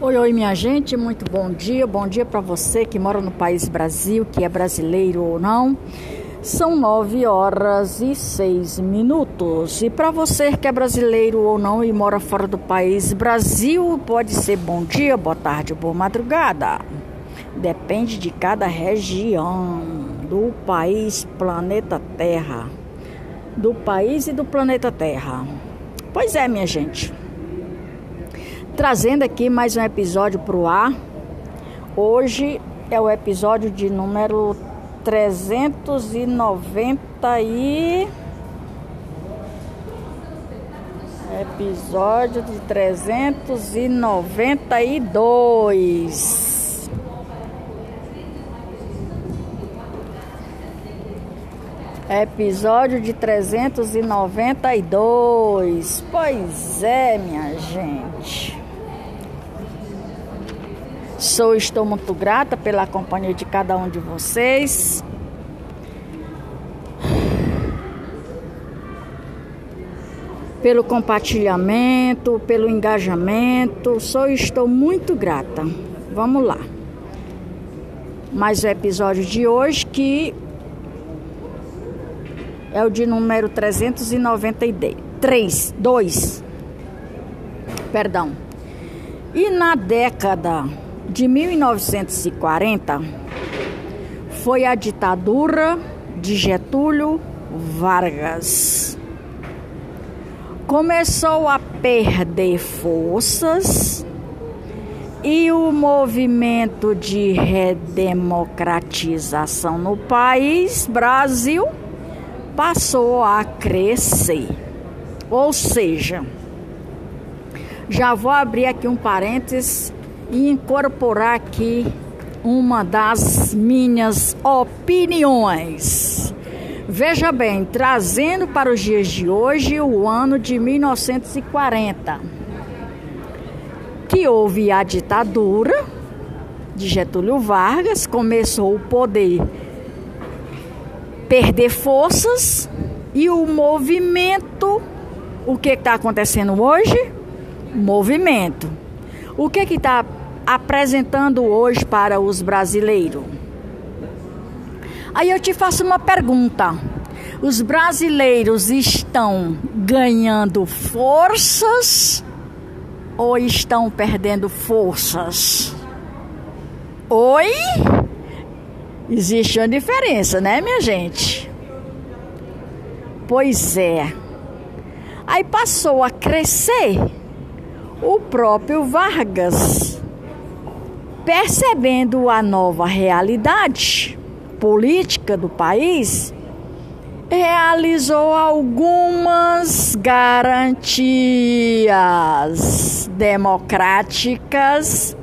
Oi, oi, minha gente, muito bom dia. Bom dia para você que mora no país Brasil, que é brasileiro ou não. São nove horas e seis minutos. E para você que é brasileiro ou não e mora fora do país Brasil, pode ser bom dia, boa tarde boa madrugada. Depende de cada região do país, planeta Terra. Do país e do planeta Terra. Pois é, minha gente trazendo aqui mais um episódio para o ar. Hoje é o episódio de número 390 e episódio de 392. Episódio de 392. Pois é, minha gente. Sou, estou muito grata pela companhia de cada um de vocês. Pelo compartilhamento, pelo engajamento. Sou estou muito grata. Vamos lá. Mais o episódio de hoje que é o de número 393, 2. Perdão. E na década de 1940 foi a ditadura de Getúlio Vargas. Começou a perder forças e o movimento de redemocratização no país, Brasil, passou a crescer. Ou seja, já vou abrir aqui um parênteses e incorporar aqui uma das minhas opiniões. Veja bem, trazendo para os dias de hoje o ano de 1940, que houve a ditadura de Getúlio Vargas, começou o poder perder forças e o movimento, o que está acontecendo hoje? Movimento. O que está apresentando hoje para os brasileiros? Aí eu te faço uma pergunta. Os brasileiros estão ganhando forças ou estão perdendo forças? Oi? Existe uma diferença, né, minha gente? Pois é. Aí passou a crescer o próprio Vargas percebendo a nova realidade política do país, realizou algumas garantias democráticas,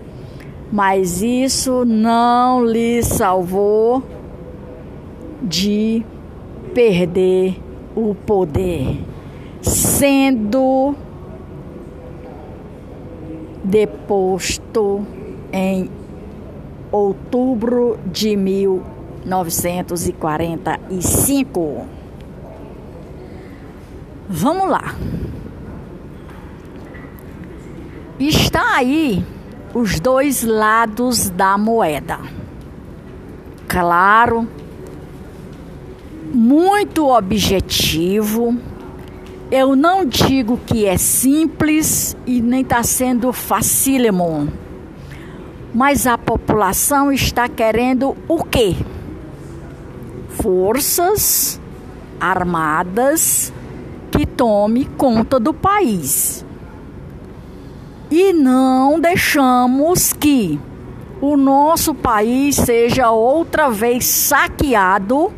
mas isso não lhe salvou de perder o poder, sendo deposto em outubro de 1945. Vamos lá. Está aí os dois lados da moeda. Claro, muito objetivo. Eu não digo que é simples e nem está sendo facílimo mas a população está querendo o quê? Forças armadas que tome conta do país. E não deixamos que o nosso país seja outra vez saqueado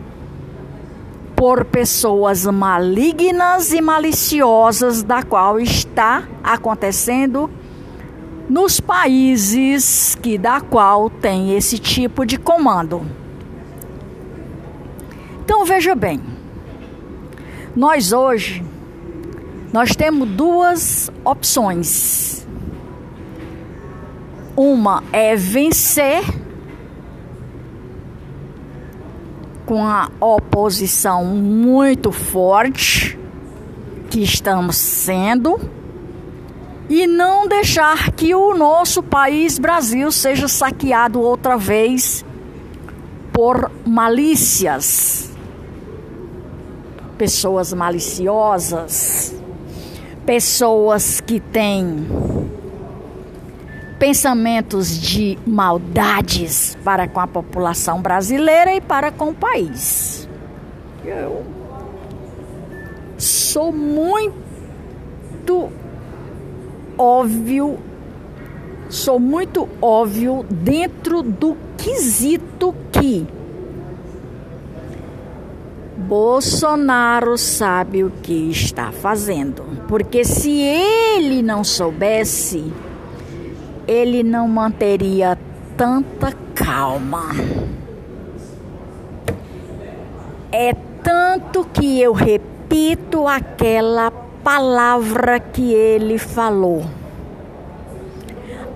por pessoas malignas e maliciosas da qual está acontecendo nos países que da qual tem esse tipo de comando. Então veja bem, nós hoje nós temos duas opções. Uma é vencer com a oposição muito forte que estamos sendo e não deixar que o nosso país Brasil seja saqueado outra vez por malícias, pessoas maliciosas, pessoas que têm pensamentos de maldades para com a população brasileira e para com o país. Eu sou muito óbvio, sou muito óbvio dentro do quesito que Bolsonaro sabe o que está fazendo. Porque se ele não soubesse, ele não manteria tanta calma. É tanto que eu repito aquela palavra que ele falou.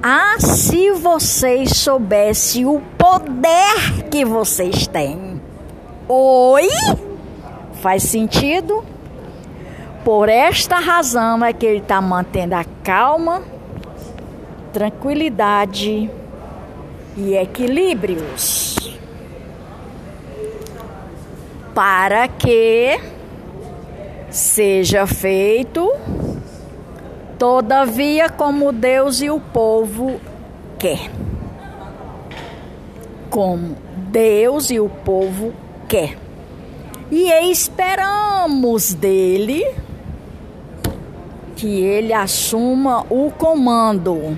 Ah, se vocês soubessem o poder que vocês têm. Oi? Faz sentido? Por esta razão é que ele está mantendo a calma, tranquilidade e equilíbrios. Para que seja feito, todavia, como Deus e o povo quer. Como Deus e o povo quer. E esperamos dele que ele assuma o comando,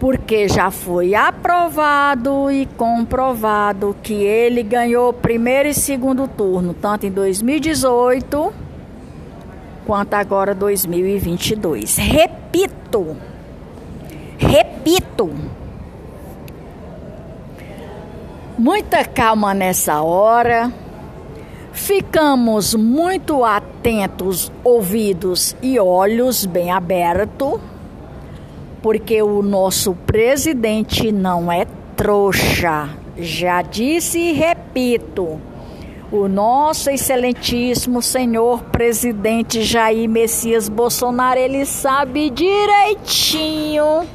porque já foi aprovado e comprovado que ele ganhou primeiro e segundo turno, tanto em 2018 quanto agora 2022. Repito, repito, muita calma nessa hora. Ficamos muito atentos, ouvidos e olhos bem abertos, porque o nosso presidente não é trouxa. Já disse e repito o nosso excelentíssimo senhor presidente Jair Messias Bolsonaro, ele sabe direitinho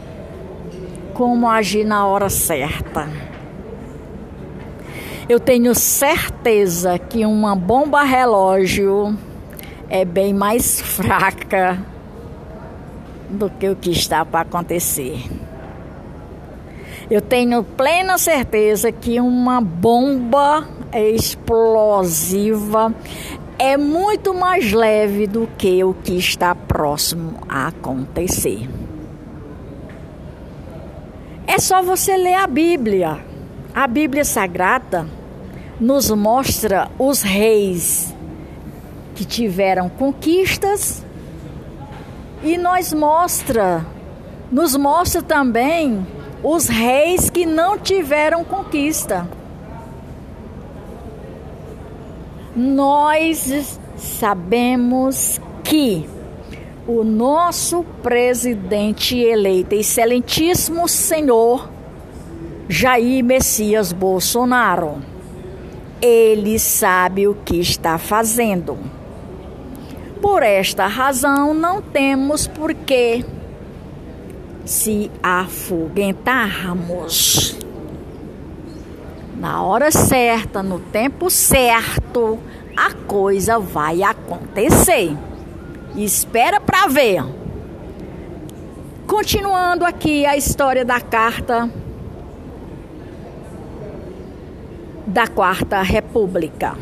como agir na hora certa. Eu tenho certeza que uma bomba relógio é bem mais fraca do que o que está para acontecer. Eu tenho plena certeza que uma bomba explosiva é muito mais leve do que o que está próximo a acontecer. É só você ler a Bíblia. A Bíblia Sagrada nos mostra os reis que tiveram conquistas e nós mostra, nos mostra também os reis que não tiveram conquista. Nós sabemos que o nosso presidente eleito, excelentíssimo senhor Jair Messias Bolsonaro, ele sabe o que está fazendo. Por esta razão, não temos por que se afoguentarmos. Na hora certa, no tempo certo, a coisa vai acontecer. Espera para ver. Continuando aqui a história da carta da Quarta República.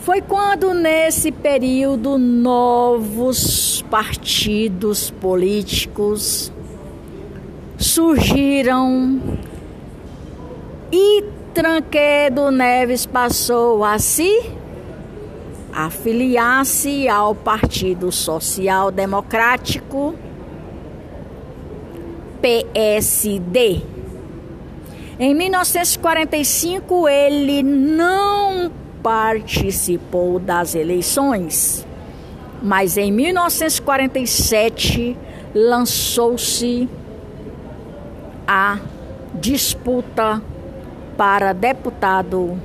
Foi quando, nesse período, novos partidos políticos surgiram e Tranquedo Neves passou a se afiliar-se ao Partido Social Democrático PSD. Em 1945, ele não participou das eleições, mas em 1947 lançou-se a disputa para deputado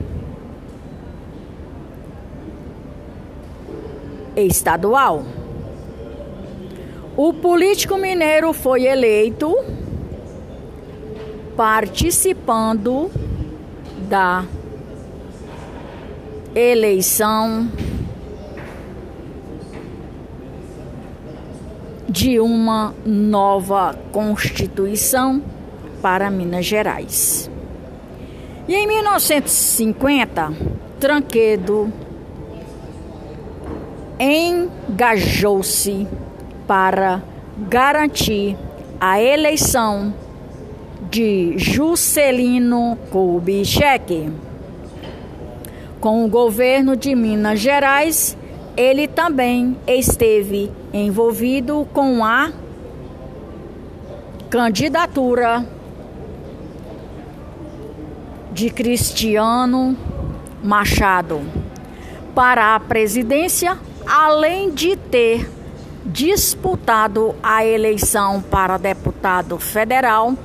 estadual. O político mineiro foi eleito participando da eleição de uma nova Constituição para Minas Gerais. E em 1950, Tranquedo engajou-se para garantir a eleição de Juscelino Kubitschek. Com o governo de Minas Gerais, ele também esteve envolvido com a candidatura de Cristiano Machado para a presidência, além de ter disputado a eleição para deputado federal,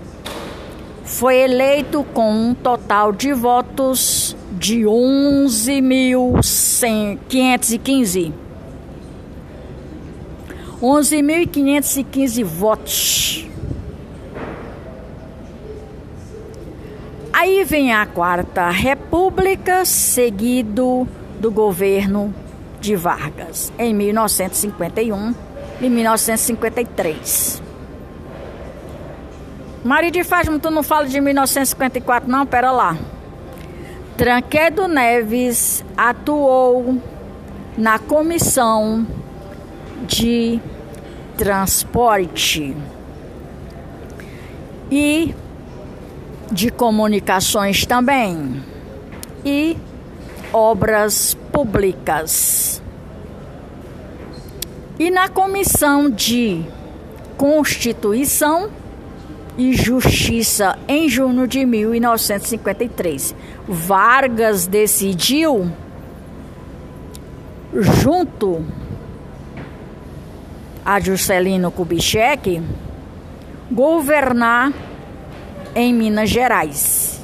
foi eleito com um total de votos de 11.515. 11.515 votos. Aí vem a Quarta República, seguido do governo de Vargas, em 1951 e 1953. Maria de Fátima, tu não fala de 1954, não? Pera lá. Tranquedo Neves atuou na comissão de transporte e de comunicações também e obras públicas. E na comissão de Constituição e Justiça em junho de 1953. Vargas decidiu, junto a Juscelino Kubitschek, governar em Minas Gerais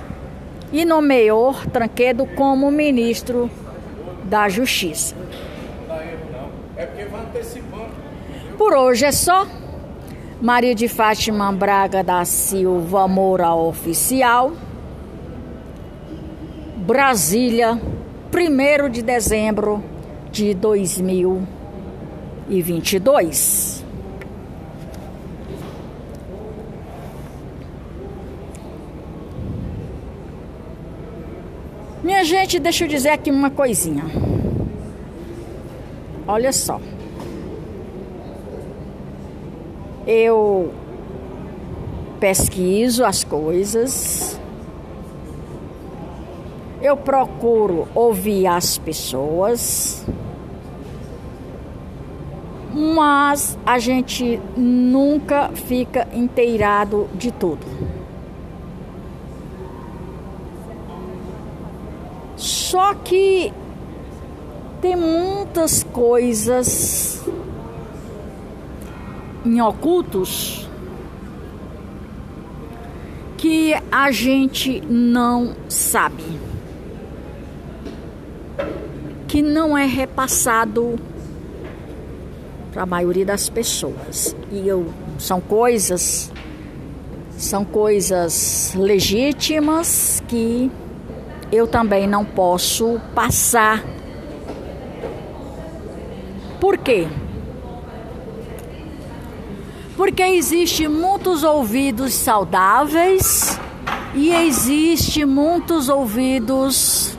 e nomeou Tranquedo como ministro da Justiça. Por hoje é só. Maria de Fátima Braga da Silva Moura Oficial. Brasília, 1 de dezembro de 2022. Minha gente, deixa eu dizer aqui uma coisinha. Olha só. Eu pesquiso as coisas, eu procuro ouvir as pessoas, mas a gente nunca fica inteirado de tudo. Só que tem muitas coisas em ocultos que a gente não sabe, que não é repassado para a maioria das pessoas. E eu são coisas são coisas legítimas que eu também não posso passar. Por quê? Porque existe muitos ouvidos saudáveis e existe muitos ouvidos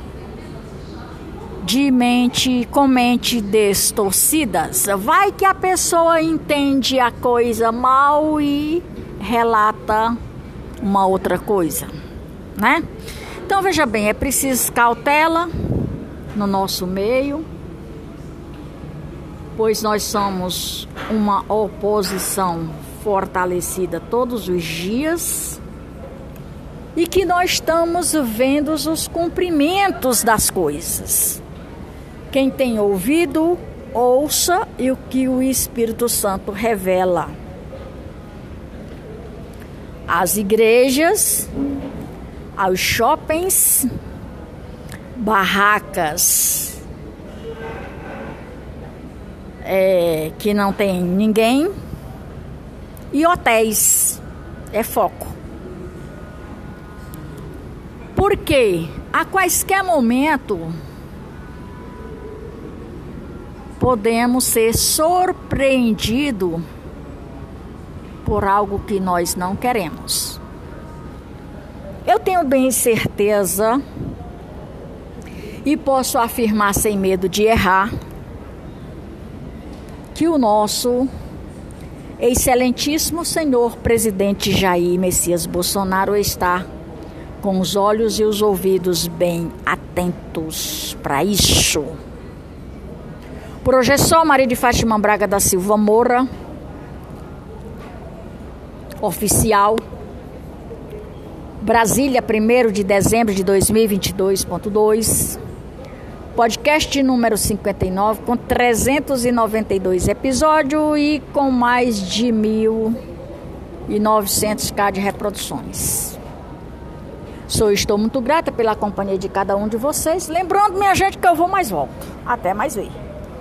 de mente com mente distorcidas. Vai que a pessoa entende a coisa mal e relata uma outra coisa, né? Então veja bem, é preciso cautela no nosso meio pois nós somos uma oposição fortalecida todos os dias e que nós estamos vendo os cumprimentos das coisas. Quem tem ouvido, ouça e o que o Espírito Santo revela. As igrejas, aos shoppings, barracas, é, que não tem ninguém, e hotéis. É foco. Porque a quaisquer momento podemos ser surpreendidos por algo que nós não queremos. Eu tenho bem certeza e posso afirmar sem medo de errar que o nosso excelentíssimo senhor presidente Jair Messias Bolsonaro está com os olhos e os ouvidos bem atentos para isso. Projeção Maria de Fátima Braga da Silva Moura, oficial, Brasília, 1 de dezembro de 2022.2, podcast número 59, com 392 episódios e com mais de 1.900k de reproduções. Sou estou muito grata pela companhia de cada um de vocês. Lembrando, minha gente, que eu vou mais volto. Até mais ver.